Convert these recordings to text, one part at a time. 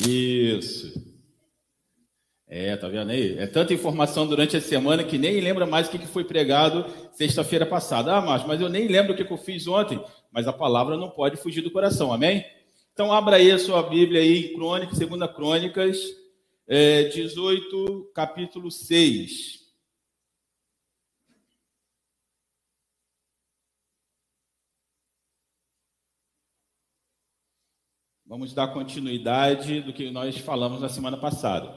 Isso. É, tá vendo aí? É tanta informação durante a semana que nem lembra mais o que foi pregado sexta-feira passada. Ah, mas, mas eu nem lembro o que eu fiz ontem. Mas a palavra não pode fugir do coração, amém? Então abra aí a sua Bíblia aí, Crônicas, Segunda Crônicas, é, 18, capítulo 6. Vamos dar continuidade do que nós falamos na semana passada.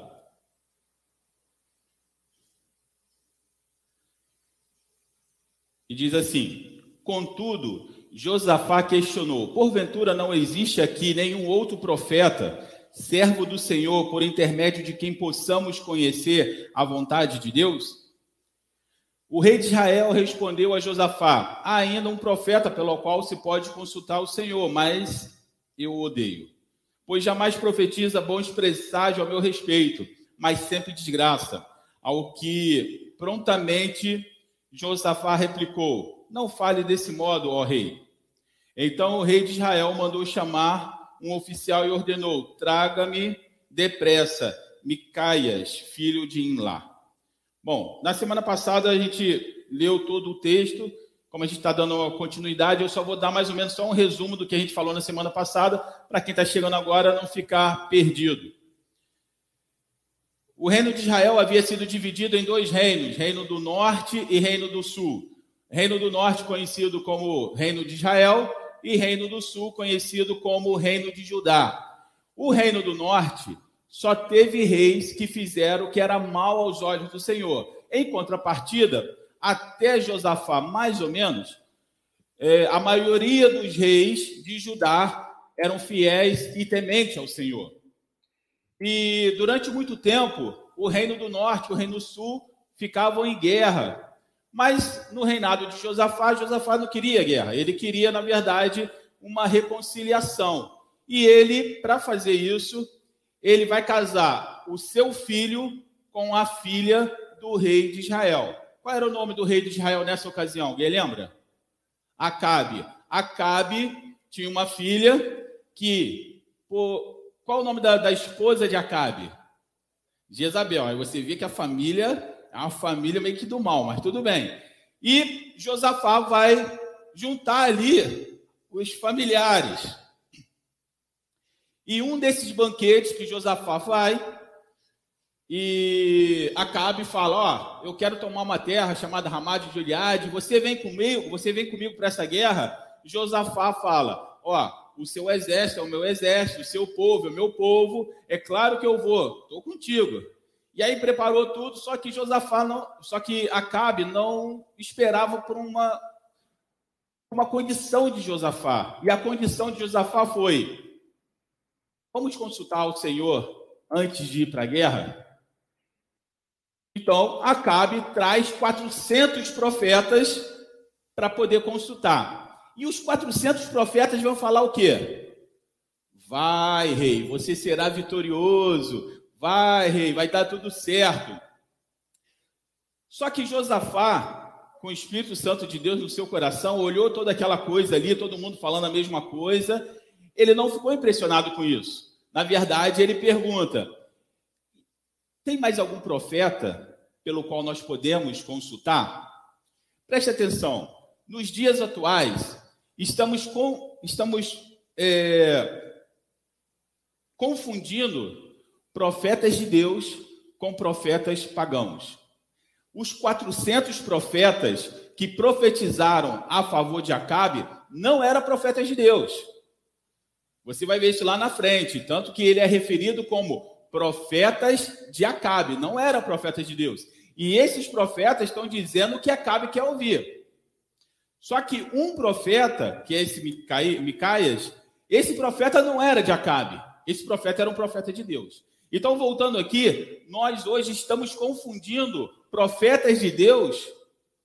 E diz assim: Contudo, Josafá questionou: Porventura não existe aqui nenhum outro profeta, servo do Senhor, por intermédio de quem possamos conhecer a vontade de Deus? O rei de Israel respondeu a Josafá: Há ainda um profeta pelo qual se pode consultar o Senhor, mas eu odeio. Pois jamais profetiza bons presságios ao meu respeito, mas sempre desgraça. Ao que prontamente Josafá replicou: Não fale desse modo, ó rei. Então o rei de Israel mandou chamar um oficial e ordenou: Traga-me depressa Micaias, filho de Inlá. Bom, na semana passada a gente leu todo o texto. Como a gente está dando continuidade, eu só vou dar mais ou menos só um resumo do que a gente falou na semana passada, para quem está chegando agora não ficar perdido. O reino de Israel havia sido dividido em dois reinos, reino do norte e reino do sul. Reino do norte conhecido como reino de Israel e reino do sul conhecido como reino de Judá. O reino do norte só teve reis que fizeram o que era mal aos olhos do Senhor. Em contrapartida, até Josafá, mais ou menos, é, a maioria dos reis de Judá eram fiéis e tementes ao Senhor. E durante muito tempo, o reino do norte e o reino do sul ficavam em guerra. Mas no reinado de Josafá, Josafá não queria guerra, ele queria, na verdade, uma reconciliação. E ele, para fazer isso, ele vai casar o seu filho com a filha do rei de Israel. Qual era o nome do rei de Israel nessa ocasião? Alguém lembra? Acabe. Acabe tinha uma filha que, por, qual o nome da, da esposa de Acabe? Jezabel. Aí você vê que a família é uma família meio que do mal, mas tudo bem. E Josafá vai juntar ali os familiares. E um desses banquetes que Josafá vai, e Acabe fala: Ó, eu quero tomar uma terra chamada Ramá de Gileade, você vem comigo, você vem comigo para essa guerra? Josafá fala: Ó, o seu exército é o meu exército, o seu povo é o meu povo, é claro que eu vou, estou contigo. E aí preparou tudo, só que Josafá não, só que Acabe não esperava por uma uma condição de Josafá. E a condição de Josafá foi: vamos consultar o Senhor antes de ir para a guerra? Então, Acabe traz 400 profetas para poder consultar. E os 400 profetas vão falar o quê? Vai, rei, você será vitorioso. Vai, rei, vai dar tudo certo. Só que Josafá, com o Espírito Santo de Deus no seu coração, olhou toda aquela coisa ali, todo mundo falando a mesma coisa. Ele não ficou impressionado com isso. Na verdade, ele pergunta: tem mais algum profeta pelo qual nós podemos consultar? Preste atenção. Nos dias atuais, estamos, com, estamos é, confundindo profetas de Deus com profetas pagãos. Os 400 profetas que profetizaram a favor de Acabe não eram profetas de Deus. Você vai ver isso lá na frente, tanto que ele é referido como profetas de Acabe, não eram profetas de Deus. E esses profetas estão dizendo que Acabe quer ouvir. Só que um profeta, que é esse Micaias, esse profeta não era de Acabe. Esse profeta era um profeta de Deus. Então, voltando aqui, nós hoje estamos confundindo profetas de Deus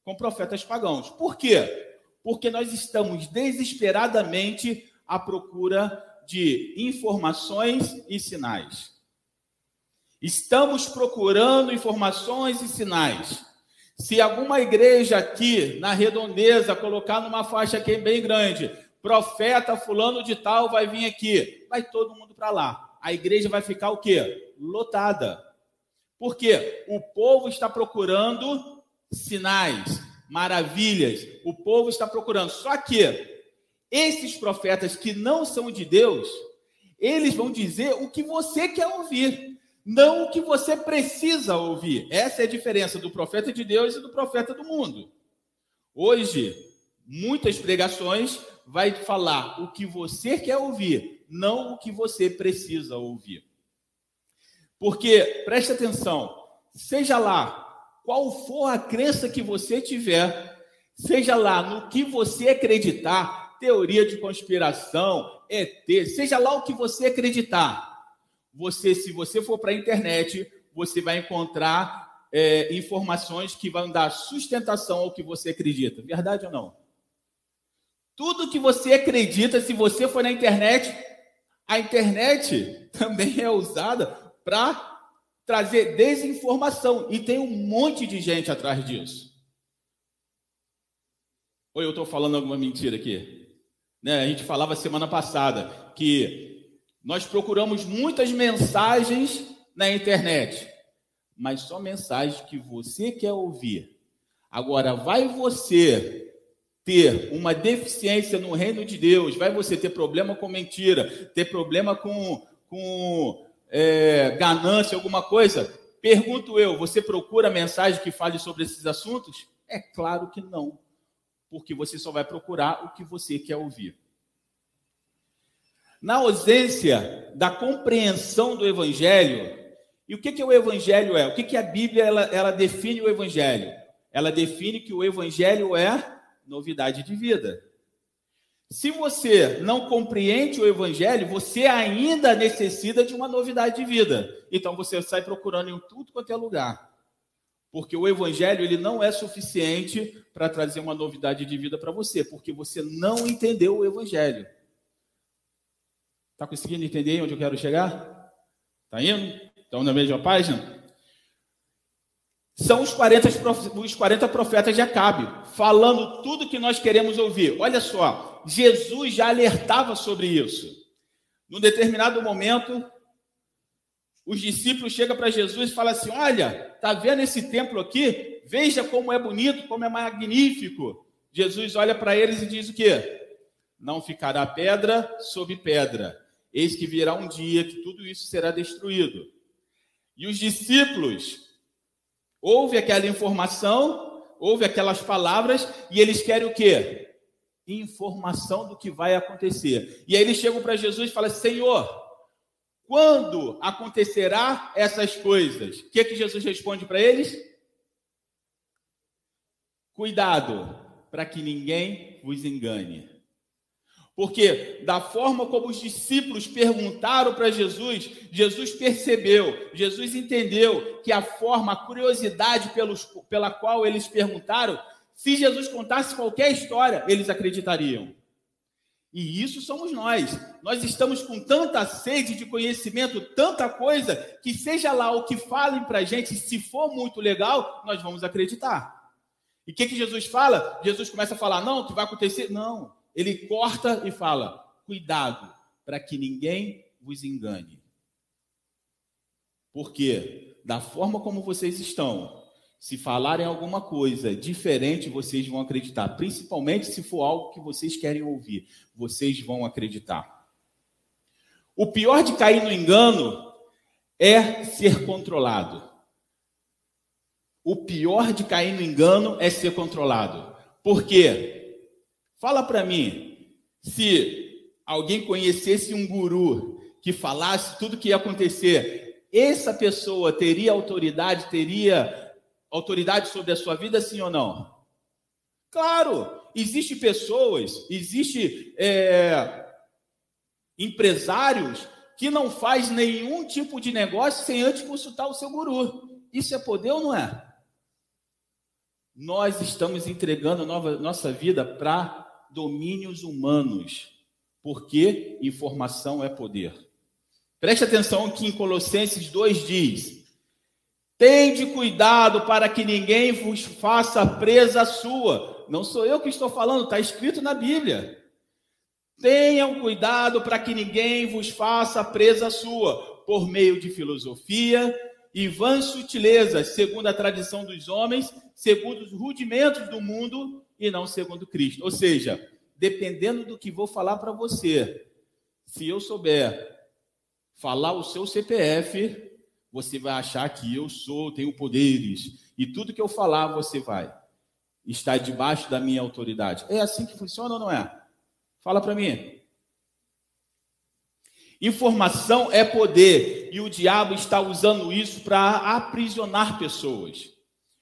com profetas pagãos. Por quê? Porque nós estamos desesperadamente à procura de informações e sinais. Estamos procurando informações e sinais. Se alguma igreja aqui na redondeza colocar numa faixa aqui bem grande, profeta fulano de tal vai vir aqui, vai todo mundo para lá. a igreja vai ficar o quê? Lotada. Porque o povo está procurando sinais, maravilhas. O povo está procurando. Só que esses profetas que não são de Deus, eles vão dizer o que você quer ouvir, não o que você precisa ouvir. Essa é a diferença do profeta de Deus e do profeta do mundo. Hoje, muitas pregações vai falar o que você quer ouvir, não o que você precisa ouvir. Porque, preste atenção, seja lá qual for a crença que você tiver, seja lá no que você acreditar, teoria de conspiração, ET, seja lá o que você acreditar, você, se você for para a internet, você vai encontrar é, informações que vão dar sustentação ao que você acredita. Verdade ou não? Tudo que você acredita, se você for na internet, a internet também é usada para trazer desinformação. E tem um monte de gente atrás disso. Ou eu estou falando alguma mentira aqui? Né? A gente falava semana passada que nós procuramos muitas mensagens na internet, mas só mensagens que você quer ouvir. Agora, vai você ter uma deficiência no reino de Deus, vai você ter problema com mentira, ter problema com, com é, ganância, alguma coisa? Pergunto eu, você procura mensagem que fale sobre esses assuntos? É claro que não, porque você só vai procurar o que você quer ouvir. Na ausência da compreensão do Evangelho, e o que, que o Evangelho é? O que, que a Bíblia ela, ela define o Evangelho? Ela define que o Evangelho é novidade de vida. Se você não compreende o evangelho, você ainda necessita de uma novidade de vida. Então você sai procurando em tudo quanto é lugar. Porque o evangelho ele não é suficiente para trazer uma novidade de vida para você, porque você não entendeu o evangelho. Está conseguindo entender onde eu quero chegar? Está indo? Estão na mesma página? são os 40, os 40 profetas de Acabe, falando tudo que nós queremos ouvir. Olha só, Jesus já alertava sobre isso. Num determinado momento, os discípulos chegam para Jesus e falam assim: Olha, tá vendo esse templo aqui? Veja como é bonito, como é magnífico. Jesus olha para eles e diz o quê? Não ficará pedra sobre pedra. Eis que virá um dia que tudo isso será destruído. E os discípulos Houve aquela informação, houve aquelas palavras, e eles querem o quê? Informação do que vai acontecer. E aí eles chegam para Jesus e falam: Senhor, quando acontecerá essas coisas? O que, é que Jesus responde para eles? Cuidado, para que ninguém vos engane. Porque da forma como os discípulos perguntaram para Jesus, Jesus percebeu, Jesus entendeu que a forma, a curiosidade pelos, pela qual eles perguntaram, se Jesus contasse qualquer história, eles acreditariam. E isso somos nós. Nós estamos com tanta sede de conhecimento, tanta coisa, que seja lá o que falem para a gente, se for muito legal, nós vamos acreditar. E o que, que Jesus fala? Jesus começa a falar, não, o que vai acontecer? Não ele corta e fala: cuidado, para que ninguém vos engane. Porque, da forma como vocês estão, se falarem alguma coisa diferente, vocês vão acreditar. Principalmente se for algo que vocês querem ouvir, vocês vão acreditar. O pior de cair no engano é ser controlado. O pior de cair no engano é ser controlado. Por quê? Fala para mim, se alguém conhecesse um guru que falasse tudo o que ia acontecer, essa pessoa teria autoridade, teria autoridade sobre a sua vida, sim ou não? Claro, existe pessoas, existe é, empresários que não faz nenhum tipo de negócio sem antes consultar o seu guru. Isso é poder ou não é? Nós estamos entregando nova, nossa vida para domínios humanos, porque informação é poder. Preste atenção que em Colossenses 2 diz: Tende cuidado para que ninguém vos faça presa sua. Não sou eu que estou falando, está escrito na Bíblia. Tenham cuidado para que ninguém vos faça presa sua, por meio de filosofia e vãs sutilezas, segundo a tradição dos homens, segundo os rudimentos do mundo e não segundo Cristo. Ou seja, dependendo do que vou falar para você, se eu souber falar o seu CPF, você vai achar que eu sou, tenho poderes, e tudo que eu falar você vai estar debaixo da minha autoridade. É assim que funciona ou não é? Fala para mim. Informação é poder e o diabo está usando isso para aprisionar pessoas.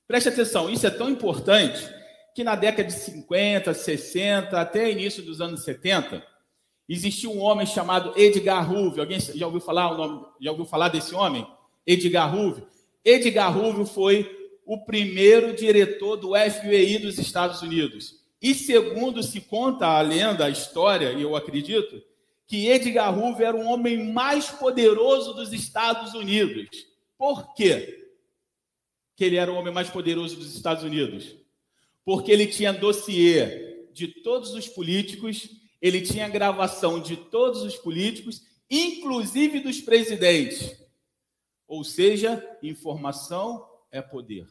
Preste atenção, isso é tão importante que na década de 50, 60, até início dos anos 70, existiu um homem chamado Edgar Hoover. Alguém já ouviu falar o nome, já ouviu falar desse homem? Edgar Hoover. Edgar Hoover foi o primeiro diretor do FBI dos Estados Unidos. E segundo se conta a lenda, a história, e eu acredito, que Edgar Hoover era o homem mais poderoso dos Estados Unidos. Por quê? Que ele era o homem mais poderoso dos Estados Unidos? Porque ele tinha dossiê de todos os políticos, ele tinha gravação de todos os políticos, inclusive dos presidentes. Ou seja, informação é poder.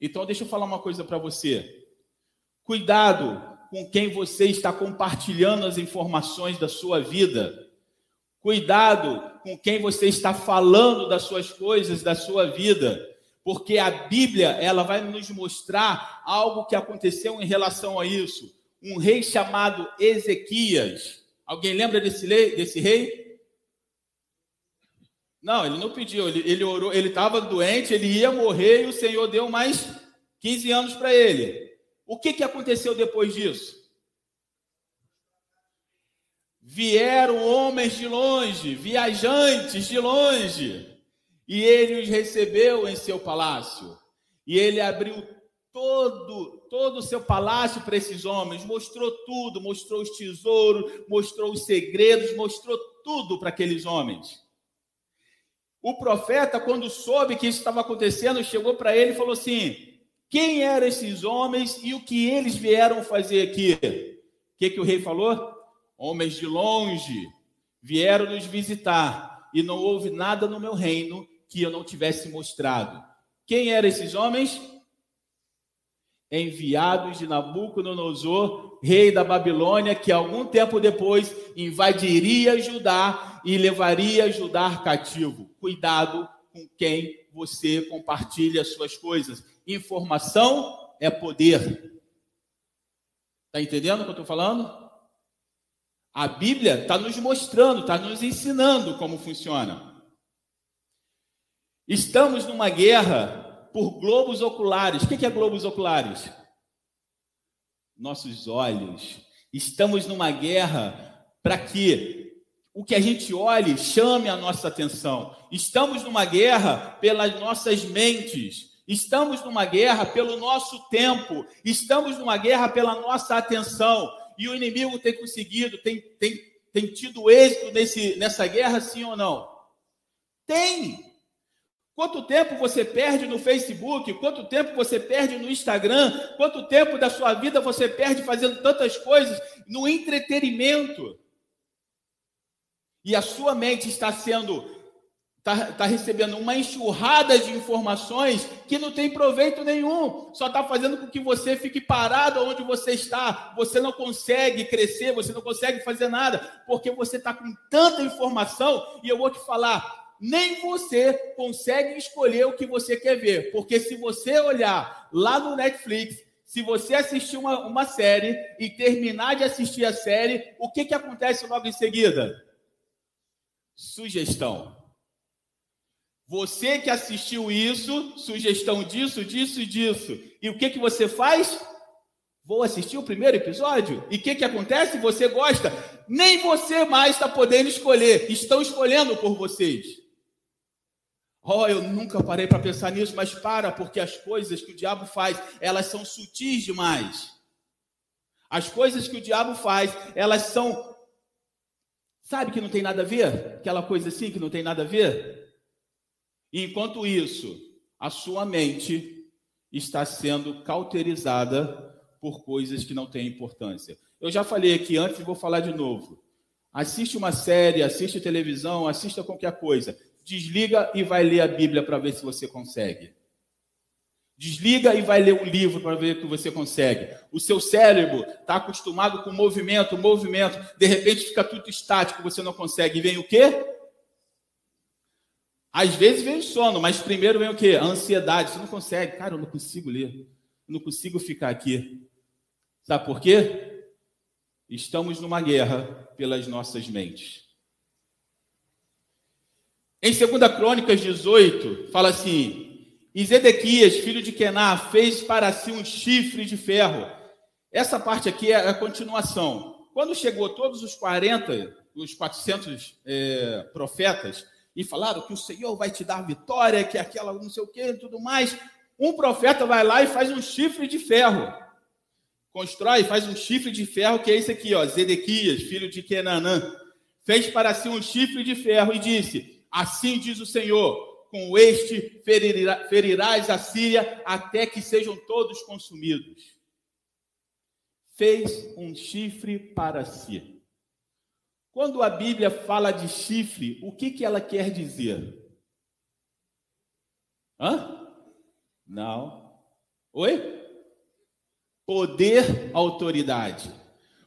Então, deixa eu falar uma coisa para você. Cuidado com quem você está compartilhando as informações da sua vida. Cuidado com quem você está falando das suas coisas, da sua vida, porque a Bíblia, ela vai nos mostrar algo que aconteceu em relação a isso. Um rei chamado Ezequias. Alguém lembra desse rei? Desse rei? Não, ele não pediu, ele, ele orou, ele estava doente, ele ia morrer e o Senhor deu mais 15 anos para ele. O que, que aconteceu depois disso? Vieram homens de longe, viajantes de longe, e ele os recebeu em seu palácio. E ele abriu todo, todo o seu palácio para esses homens, mostrou tudo, mostrou os tesouros, mostrou os segredos, mostrou tudo para aqueles homens. O profeta, quando soube que isso estava acontecendo, chegou para ele e falou assim: quem eram esses homens e o que eles vieram fazer aqui? O que, que o rei falou? Homens de longe vieram nos visitar e não houve nada no meu reino que eu não tivesse mostrado. Quem eram esses homens? Enviados de Nabucodonosor, rei da Babilônia, que algum tempo depois invadiria Judá e levaria Judá cativo. Cuidado com quem você compartilha as suas coisas Informação é poder. Está entendendo o que eu estou falando? A Bíblia está nos mostrando, está nos ensinando como funciona. Estamos numa guerra por globos oculares. O que é globos oculares? Nossos olhos. Estamos numa guerra para que o que a gente olhe chame a nossa atenção. Estamos numa guerra pelas nossas mentes. Estamos numa guerra pelo nosso tempo, estamos numa guerra pela nossa atenção, e o inimigo tem conseguido, tem, tem, tem tido êxito nesse, nessa guerra, sim ou não? Tem! Quanto tempo você perde no Facebook? Quanto tempo você perde no Instagram? Quanto tempo da sua vida você perde fazendo tantas coisas no entretenimento? E a sua mente está sendo está tá recebendo uma enxurrada de informações que não tem proveito nenhum, só está fazendo com que você fique parado onde você está. Você não consegue crescer, você não consegue fazer nada, porque você está com tanta informação. E eu vou te falar: nem você consegue escolher o que você quer ver, porque se você olhar lá no Netflix, se você assistir uma, uma série e terminar de assistir a série, o que, que acontece logo em seguida? Sugestão. Você que assistiu isso, sugestão disso, disso e disso. E o que, que você faz? Vou assistir o primeiro episódio? E o que, que acontece? Você gosta. Nem você mais está podendo escolher. Estão escolhendo por vocês. Oh, eu nunca parei para pensar nisso, mas para, porque as coisas que o diabo faz, elas são sutis demais. As coisas que o diabo faz, elas são. Sabe que não tem nada a ver? Aquela coisa assim que não tem nada a ver? Enquanto isso, a sua mente está sendo cauterizada por coisas que não têm importância. Eu já falei aqui antes e vou falar de novo. Assiste uma série, assiste televisão, assista qualquer coisa. Desliga e vai ler a Bíblia para ver se você consegue. Desliga e vai ler um livro para ver que você consegue. O seu cérebro está acostumado com movimento, movimento. De repente fica tudo estático, você não consegue. E vem o quê? Às vezes vem o sono, mas primeiro vem o quê? A ansiedade. Você não consegue. Cara, eu não consigo ler. Eu não consigo ficar aqui. Sabe por quê? Estamos numa guerra pelas nossas mentes. Em 2 Crônicas 18, fala assim: e Zedequias, filho de Kená, fez para si um chifre de ferro. Essa parte aqui é a continuação. Quando chegou todos os 40, os 400 é, profetas, e falaram que o Senhor vai te dar vitória, que aquela não sei o que e tudo mais, um profeta vai lá e faz um chifre de ferro. Constrói, faz um chifre de ferro, que é esse aqui, ó, Zedequias, filho de Kenanã. Fez para si um chifre de ferro e disse: Assim diz o Senhor: com este ferirá, ferirás a Síria até que sejam todos consumidos. Fez um chifre para si. Quando a Bíblia fala de chifre, o que, que ela quer dizer? Hã? Não. Oi? Poder, autoridade.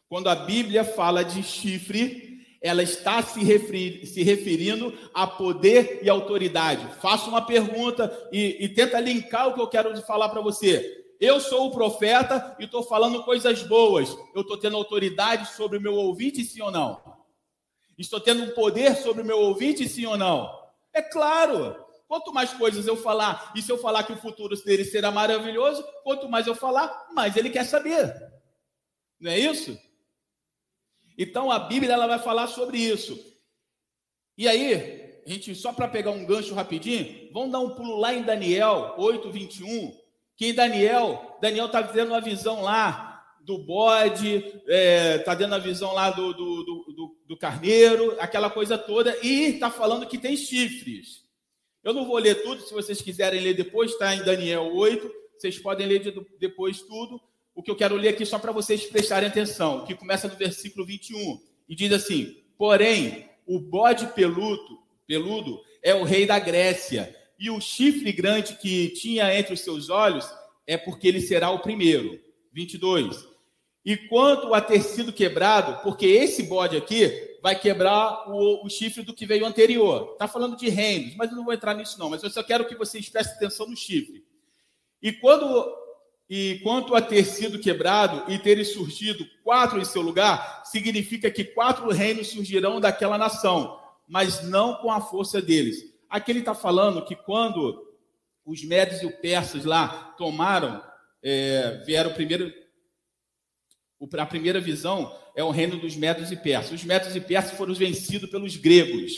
Quando a Bíblia fala de chifre, ela está se, se referindo a poder e autoridade. Faço uma pergunta e, e tenta linkar o que eu quero falar para você. Eu sou o profeta e estou falando coisas boas. Eu estou tendo autoridade sobre o meu ouvinte, sim ou não? Estou tendo um poder sobre o meu ouvinte, sim ou não? É claro. Quanto mais coisas eu falar, e se eu falar que o futuro dele será maravilhoso, quanto mais eu falar, mais ele quer saber. Não é isso? Então a Bíblia ela vai falar sobre isso. E aí, a gente só para pegar um gancho rapidinho, vamos dar um pulo lá em Daniel 8, 21, que em Daniel, Daniel está dando uma visão lá do bode, está é, tá dando a visão lá do, do, do, do carneiro, aquela coisa toda, e está falando que tem chifres. Eu não vou ler tudo, se vocês quiserem ler depois, está em Daniel 8, vocês podem ler depois tudo, o que eu quero ler aqui só para vocês prestarem atenção, que começa no versículo 21 e diz assim: Porém, o bode peludo, peludo é o rei da Grécia, e o chifre grande que tinha entre os seus olhos é porque ele será o primeiro. 22. E quanto a ter sido quebrado, porque esse bode aqui vai quebrar o, o chifre do que veio anterior. Está falando de reinos, mas eu não vou entrar nisso não. Mas eu só quero que vocês prestem atenção no chifre. E quando e quanto a ter sido quebrado e terem surgido quatro em seu lugar, significa que quatro reinos surgirão daquela nação, mas não com a força deles. Aqui ele está falando que quando os médios e os persas lá tomaram, é, vieram primeiro. A primeira visão é o reino dos médios e persas. Os médios e persas foram vencidos pelos gregos.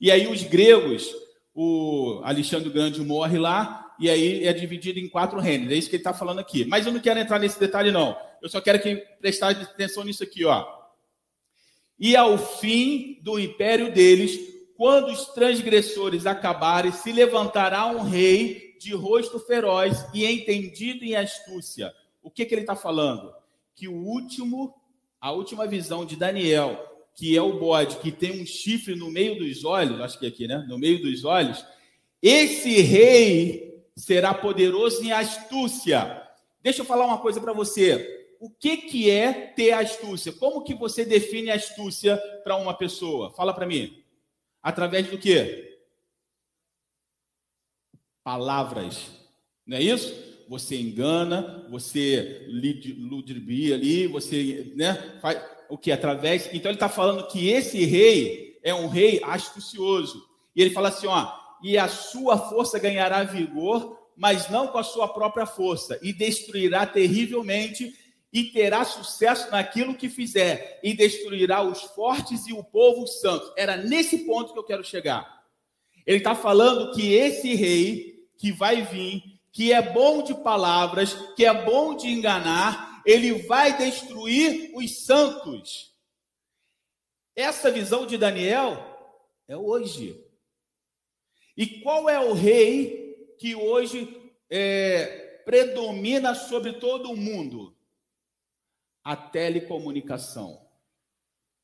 E aí os gregos, o Alexandre Grande morre lá, e aí é dividido em quatro reinos. É isso que ele está falando aqui. Mas eu não quero entrar nesse detalhe, não. Eu só quero que prestar atenção nisso aqui, ó. E ao fim do império deles, quando os transgressores acabarem, se levantará um rei de rosto feroz e entendido em astúcia. O que, que ele está falando? Que o último, a última visão de Daniel, que é o bode que tem um chifre no meio dos olhos, acho que é aqui, né? No meio dos olhos, esse rei será poderoso em astúcia. Deixa eu falar uma coisa para você. O que, que é ter astúcia? Como que você define astúcia para uma pessoa? Fala para mim. Através do quê? Palavras. Não é isso? Você engana, você ludibria ali, você, né? Faz o que? Através. Então ele está falando que esse rei é um rei astucioso. E ele fala assim, ó, e a sua força ganhará vigor, mas não com a sua própria força, e destruirá terrivelmente e terá sucesso naquilo que fizer, e destruirá os fortes e o povo santo. Era nesse ponto que eu quero chegar. Ele está falando que esse rei que vai vir, que é bom de palavras, que é bom de enganar, ele vai destruir os santos. Essa visão de Daniel é hoje. E qual é o rei que hoje é, predomina sobre todo o mundo? a telecomunicação.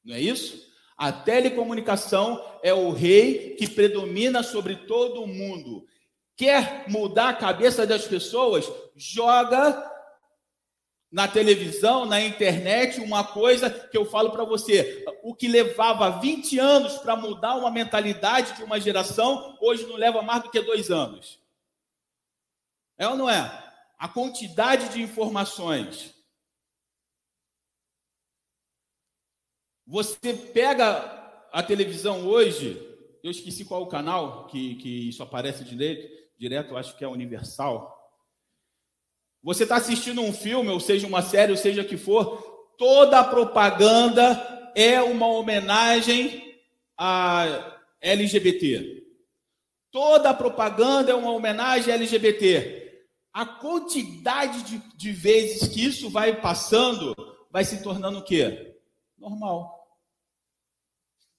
Não é isso? A telecomunicação é o rei que predomina sobre todo o mundo. Quer mudar a cabeça das pessoas? Joga na televisão, na internet, uma coisa que eu falo para você: o que levava 20 anos para mudar uma mentalidade de uma geração, hoje não leva mais do que dois anos. É ou não é? A quantidade de informações. Você pega a televisão hoje, eu esqueci qual o canal que, que isso aparece direito, direto, acho que é Universal. Você está assistindo um filme, ou seja, uma série, ou seja que for, toda a propaganda é uma homenagem a LGBT. Toda a propaganda é uma homenagem a LGBT. A quantidade de, de vezes que isso vai passando vai se tornando o quê? Normal.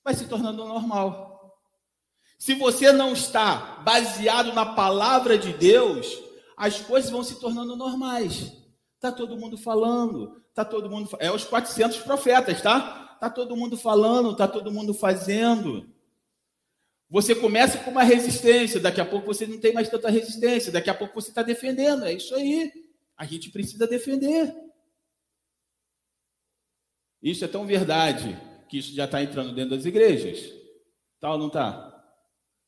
Vai se tornando normal. Se você não está baseado na palavra de Deus, as coisas vão se tornando normais. Tá todo mundo falando, tá todo mundo é os 400 profetas, tá? Tá todo mundo falando, tá todo mundo fazendo. Você começa com uma resistência, daqui a pouco você não tem mais tanta resistência, daqui a pouco você está defendendo. É isso aí. A gente precisa defender. Isso é tão verdade que isso já está entrando dentro das igrejas. Tal tá não está?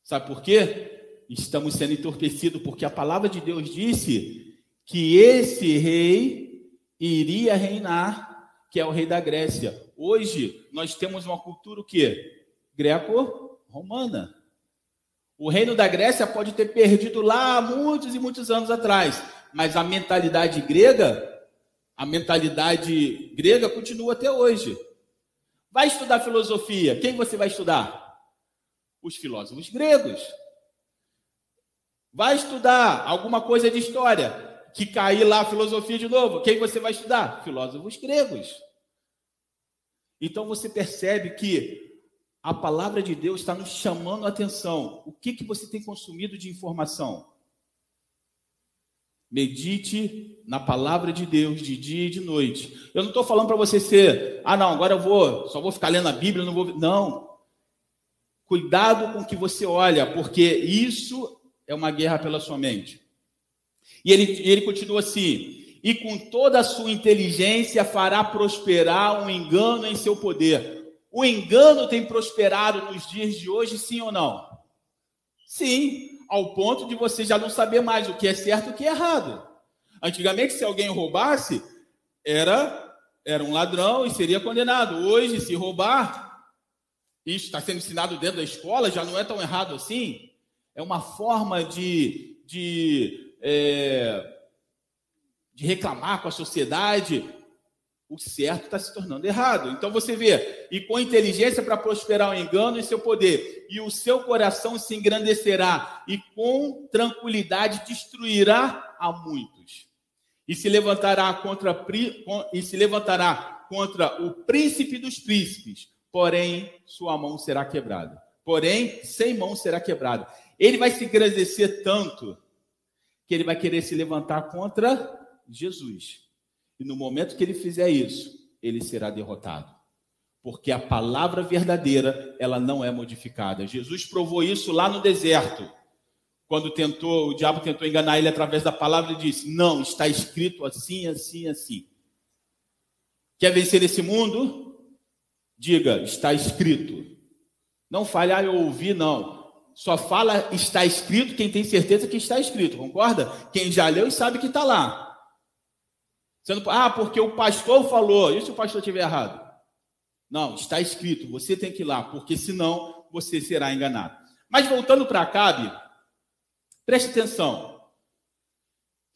Sabe por quê? Estamos sendo entorpecidos, porque a palavra de Deus disse que esse rei iria reinar, que é o rei da Grécia. Hoje nós temos uma cultura o quê? Greco-romana. O reino da Grécia pode ter perdido lá muitos e muitos anos atrás, mas a mentalidade grega, a mentalidade grega continua até hoje. Vai estudar filosofia, quem você vai estudar? Os filósofos gregos. Vai estudar alguma coisa de história, que cair lá a filosofia de novo. Quem você vai estudar? Filósofos gregos. Então você percebe que a palavra de Deus está nos chamando a atenção. O que, que você tem consumido de informação? Medite na palavra de Deus de dia e de noite. Eu não estou falando para você ser, ah, não, agora eu vou, só vou ficar lendo a Bíblia, não vou. Não. Cuidado com o que você olha, porque isso é uma guerra pela sua mente. E ele, ele continua assim: e com toda a sua inteligência fará prosperar um engano em seu poder. O engano tem prosperado nos dias de hoje, sim ou não? Sim, ao ponto de você já não saber mais o que é certo e o que é errado. Antigamente, se alguém roubasse, era era um ladrão e seria condenado. Hoje, se roubar, isso está sendo ensinado dentro da escola, já não é tão errado assim é uma forma de, de, é, de reclamar com a sociedade. O certo está se tornando errado. Então você vê, e com inteligência para prosperar o engano em seu poder, e o seu coração se engrandecerá, e com tranquilidade destruirá a muitos. E se levantará contra e se levantará contra o príncipe dos príncipes, porém sua mão será quebrada. Porém, sem mão será quebrada. Ele vai se engrandecer tanto que ele vai querer se levantar contra Jesus. E no momento que ele fizer isso, ele será derrotado. Porque a palavra verdadeira, ela não é modificada. Jesus provou isso lá no deserto. Quando tentou, o diabo tentou enganar ele através da palavra, ele disse: "Não, está escrito assim, assim, assim". Quer vencer esse mundo? Diga, está escrito. Não fale, ah, eu ouvi, não. Só fala está escrito quem tem certeza que está escrito, concorda? Quem já leu e sabe que está lá. Ah, porque o pastor falou. E se o pastor estiver errado? Não, está escrito. Você tem que ir lá, porque senão você será enganado. Mas voltando para Acabe, preste atenção.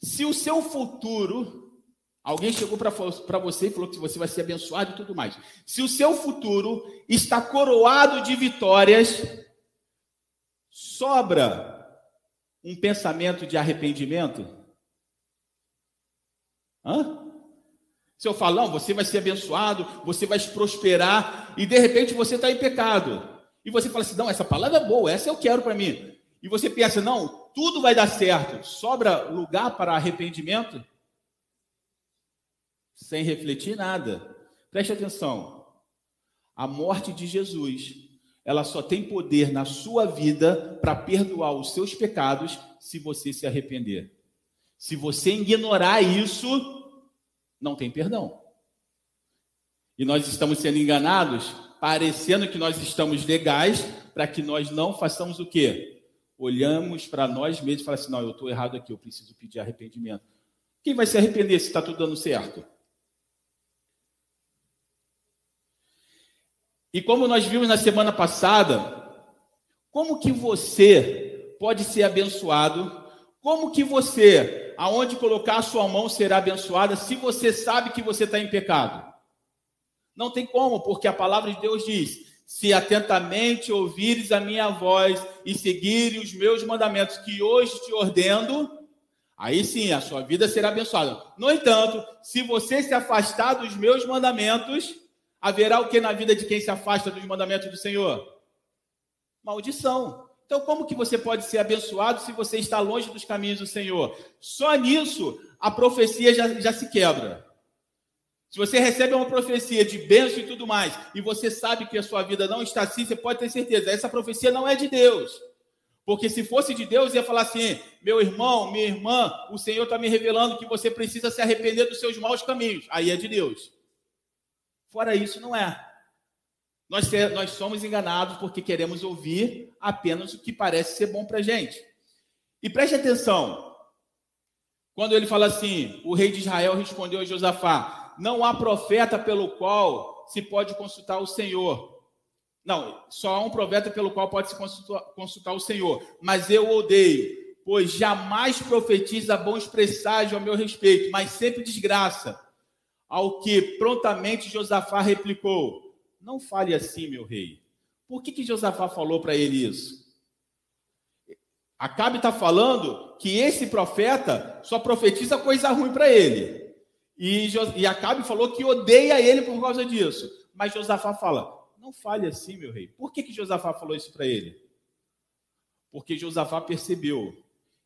Se o seu futuro, alguém chegou para você e falou que você vai ser abençoado e tudo mais. Se o seu futuro está coroado de vitórias, sobra um pensamento de arrependimento? Hã? Se eu falar, você vai ser abençoado, você vai prosperar, e de repente você está em pecado. E você fala assim: não, essa palavra é boa, essa eu quero para mim. E você pensa: não, tudo vai dar certo. Sobra lugar para arrependimento? sem refletir nada. Preste atenção. A morte de Jesus, ela só tem poder na sua vida para perdoar os seus pecados se você se arrepender. Se você ignorar isso, não tem perdão. E nós estamos sendo enganados, parecendo que nós estamos legais, para que nós não façamos o quê? Olhamos para nós mesmos e falamos assim: não, eu estou errado aqui, eu preciso pedir arrependimento. Quem vai se arrepender se está tudo dando certo? E como nós vimos na semana passada, como que você pode ser abençoado? Como que você, aonde colocar a sua mão, será abençoada se você sabe que você está em pecado? Não tem como, porque a palavra de Deus diz: se atentamente ouvires a minha voz e seguires os meus mandamentos que hoje te ordeno, aí sim a sua vida será abençoada. No entanto, se você se afastar dos meus mandamentos, haverá o que na vida de quem se afasta dos mandamentos do Senhor? Maldição. Então, como que você pode ser abençoado se você está longe dos caminhos do Senhor? Só nisso a profecia já, já se quebra. Se você recebe uma profecia de bênção e tudo mais, e você sabe que a sua vida não está assim, você pode ter certeza, essa profecia não é de Deus. Porque se fosse de Deus, ia falar assim: meu irmão, minha irmã, o Senhor está me revelando que você precisa se arrepender dos seus maus caminhos. Aí é de Deus. Fora isso, não é. Nós, nós somos enganados porque queremos ouvir apenas o que parece ser bom para a gente. E preste atenção. Quando ele fala assim, o rei de Israel respondeu a Josafá: Não há profeta pelo qual se pode consultar o Senhor. Não, só há um profeta pelo qual pode se consultar, consultar o Senhor. Mas eu odeio, pois jamais profetiza bons presságios ao meu respeito, mas sempre desgraça. Ao que prontamente Josafá replicou: Não fale assim, meu rei. Por que, que Josafá falou para ele isso? Acabe está falando que esse profeta só profetiza coisa ruim para ele. E, e Acabe falou que odeia ele por causa disso. Mas Josafá fala: Não fale assim, meu rei. Por que, que Josafá falou isso para ele? Porque Josafá percebeu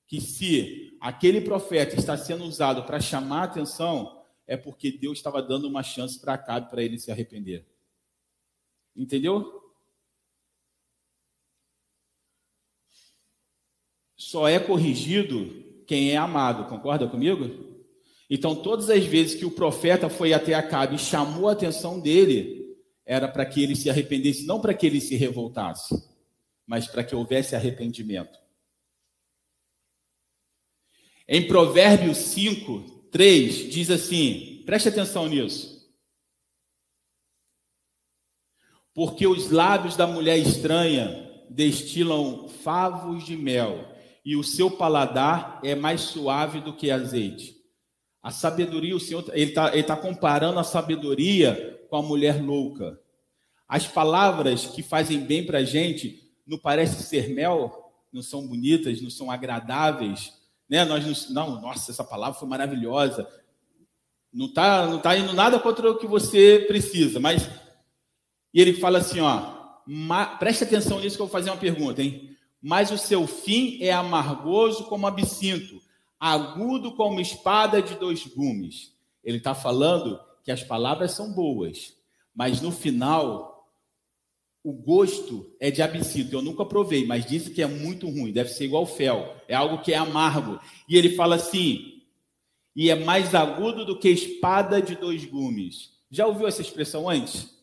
que se aquele profeta está sendo usado para chamar a atenção, é porque Deus estava dando uma chance para Acabe para ele se arrepender. Entendeu? Só é corrigido quem é amado, concorda comigo? Então, todas as vezes que o profeta foi até Acabe e chamou a atenção dele, era para que ele se arrependesse, não para que ele se revoltasse, mas para que houvesse arrependimento. Em Provérbios 5, 3 diz assim: preste atenção nisso. Porque os lábios da mulher estranha destilam favos de mel, e o seu paladar é mais suave do que azeite. A sabedoria, o Senhor, ele está ele tá comparando a sabedoria com a mulher louca. As palavras que fazem bem para a gente não parecem ser mel, não são bonitas, não são agradáveis, né? Nós não, nossa, essa palavra foi maravilhosa. Não está não tá indo nada contra o que você precisa, mas e ele fala assim, ó, preste atenção nisso que eu vou fazer uma pergunta, hein? Mas o seu fim é amargoso como absinto, agudo como espada de dois gumes. Ele está falando que as palavras são boas, mas no final o gosto é de absinto. Eu nunca provei, mas disse que é muito ruim. Deve ser igual fel. É algo que é amargo. E ele fala assim: e é mais agudo do que espada de dois gumes. Já ouviu essa expressão antes?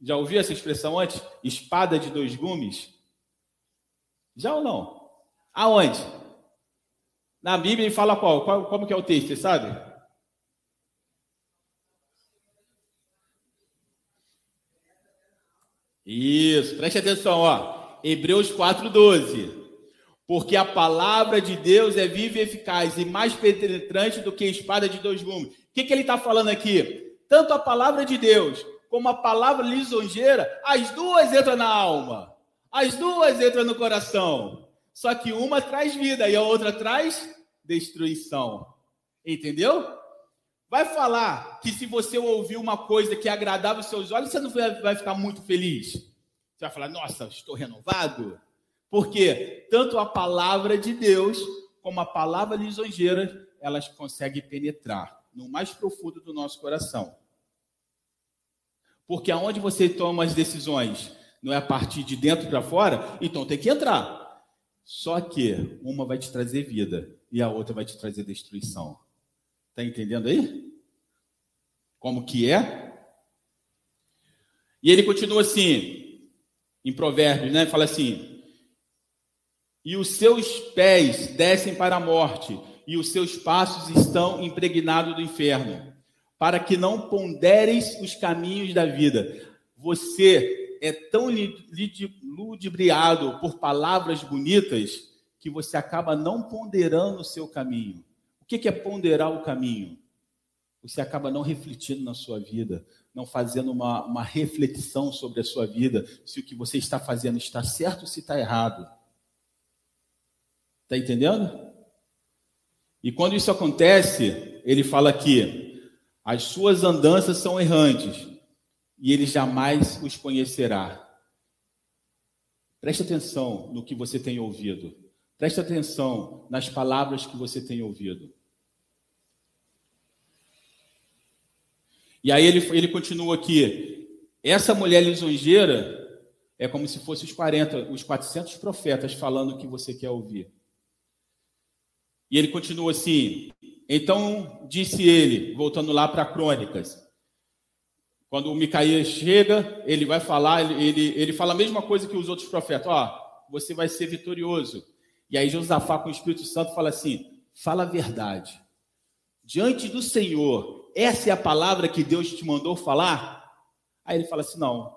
Já ouviu essa expressão antes? Espada de dois gumes? Já ou não? Aonde? Na Bíblia ele fala qual? qual como que é o texto, você sabe? Isso, preste atenção, ó. Hebreus 4,12. Porque a palavra de Deus é viva e eficaz e mais penetrante do que a espada de dois gumes. O que, que ele está falando aqui? Tanto a palavra de Deus como a palavra lisonjeira, as duas entram na alma, as duas entram no coração. Só que uma traz vida e a outra traz destruição. Entendeu? Vai falar que se você ouvir uma coisa que agradava os seus olhos, você não vai ficar muito feliz. Você vai falar, nossa, estou renovado. Porque tanto a palavra de Deus como a palavra lisonjeira, elas conseguem penetrar. no mais profundo do nosso coração. Porque aonde você toma as decisões não é a partir de dentro para fora, então tem que entrar. Só que uma vai te trazer vida e a outra vai te trazer destruição. Está entendendo aí? Como que é? E ele continua assim, em Provérbios, né? Fala assim: E os seus pés descem para a morte, e os seus passos estão impregnados do inferno, para que não ponderes os caminhos da vida. Você é tão ludibriado por palavras bonitas que você acaba não ponderando o seu caminho. O que é ponderar o caminho? Você acaba não refletindo na sua vida, não fazendo uma, uma reflexão sobre a sua vida, se o que você está fazendo está certo ou se está errado. Está entendendo? E quando isso acontece, ele fala que as suas andanças são errantes e ele jamais os conhecerá. Preste atenção no que você tem ouvido. Preste atenção nas palavras que você tem ouvido. E aí ele, ele continua aqui. Essa mulher lisonjeira é como se fosse os 40, os 400 profetas falando o que você quer ouvir. E ele continua assim: Então disse ele, voltando lá para Crônicas, quando o Micaías chega, ele vai falar, ele, ele fala a mesma coisa que os outros profetas: Ó, oh, você vai ser vitorioso. E aí Josafá com o Espírito Santo fala assim: Fala a verdade. Diante do Senhor, essa é a palavra que Deus te mandou falar? Aí ele fala assim: Não.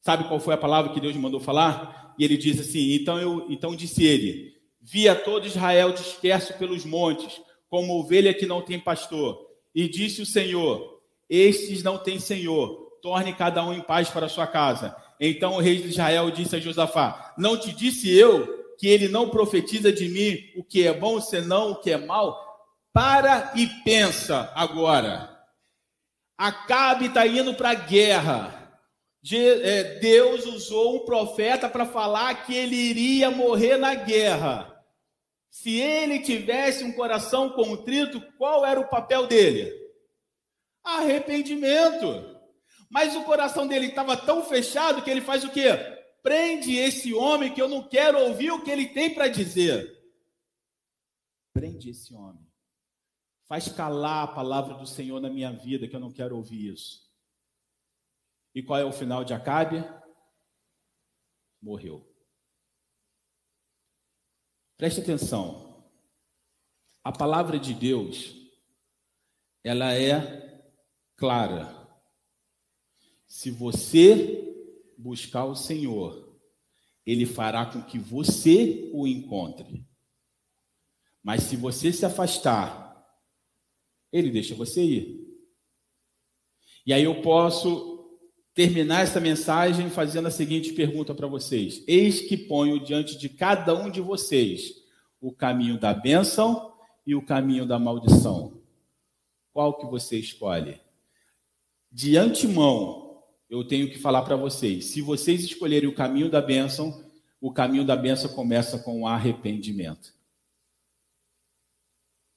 Sabe qual foi a palavra que Deus mandou falar? E ele diz assim: Então eu, então disse ele: Vi a todo Israel disperso pelos montes, como ovelha que não tem pastor. E disse o Senhor: Estes não têm senhor. Torne cada um em paz para a sua casa. Então o rei de Israel disse a Josafá: Não te disse eu que ele não profetiza de mim o que é bom, senão o que é mal? Para e pensa agora. Acabe está indo para a guerra. É, Deus usou um profeta para falar que ele iria morrer na guerra. Se ele tivesse um coração contrito, qual era o papel dele? Arrependimento. Mas o coração dele estava tão fechado que ele faz o quê? Prende esse homem que eu não quero ouvir o que ele tem para dizer. Prende esse homem. Faz calar a palavra do Senhor na minha vida, que eu não quero ouvir isso. E qual é o final de Acabe? Morreu. Preste atenção. A palavra de Deus, ela é clara. Se você buscar o Senhor, ele fará com que você o encontre. Mas se você se afastar, ele deixa você ir. E aí eu posso terminar essa mensagem fazendo a seguinte pergunta para vocês: Eis que ponho diante de cada um de vocês o caminho da bênção e o caminho da maldição. Qual que você escolhe? De antemão, eu tenho que falar para vocês: se vocês escolherem o caminho da bênção, o caminho da bênção começa com o arrependimento.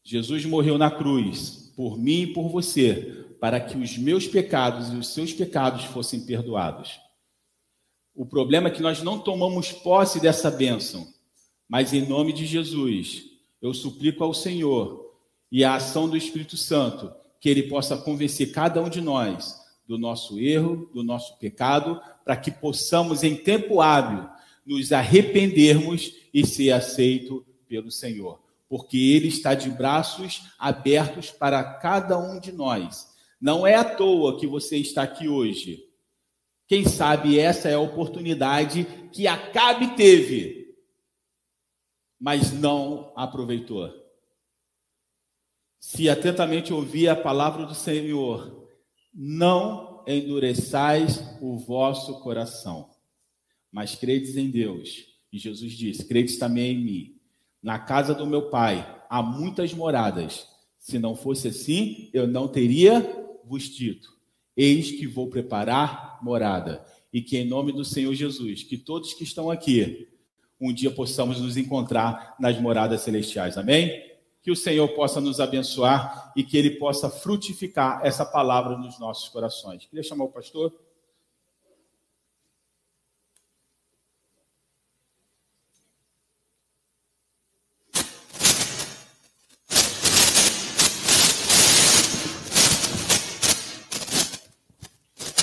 Jesus morreu na cruz por mim e por você, para que os meus pecados e os seus pecados fossem perdoados. O problema é que nós não tomamos posse dessa bênção, mas em nome de Jesus, eu suplico ao Senhor e à ação do Espírito Santo que ele possa convencer cada um de nós do nosso erro, do nosso pecado, para que possamos em tempo hábil nos arrependermos e ser aceito pelo Senhor porque Ele está de braços abertos para cada um de nós. Não é à toa que você está aqui hoje. Quem sabe essa é a oportunidade que Acabe teve, mas não aproveitou. Se atentamente ouvir a palavra do Senhor, não endureçais o vosso coração, mas credes em Deus. E Jesus disse: credes também em mim. Na casa do meu pai há muitas moradas. Se não fosse assim, eu não teria vos dito. Eis que vou preparar morada. E que em nome do Senhor Jesus, que todos que estão aqui, um dia possamos nos encontrar nas moradas celestiais. Amém? que o Senhor possa nos abençoar e que ele possa frutificar essa palavra nos nossos corações. Queria chamar o pastor.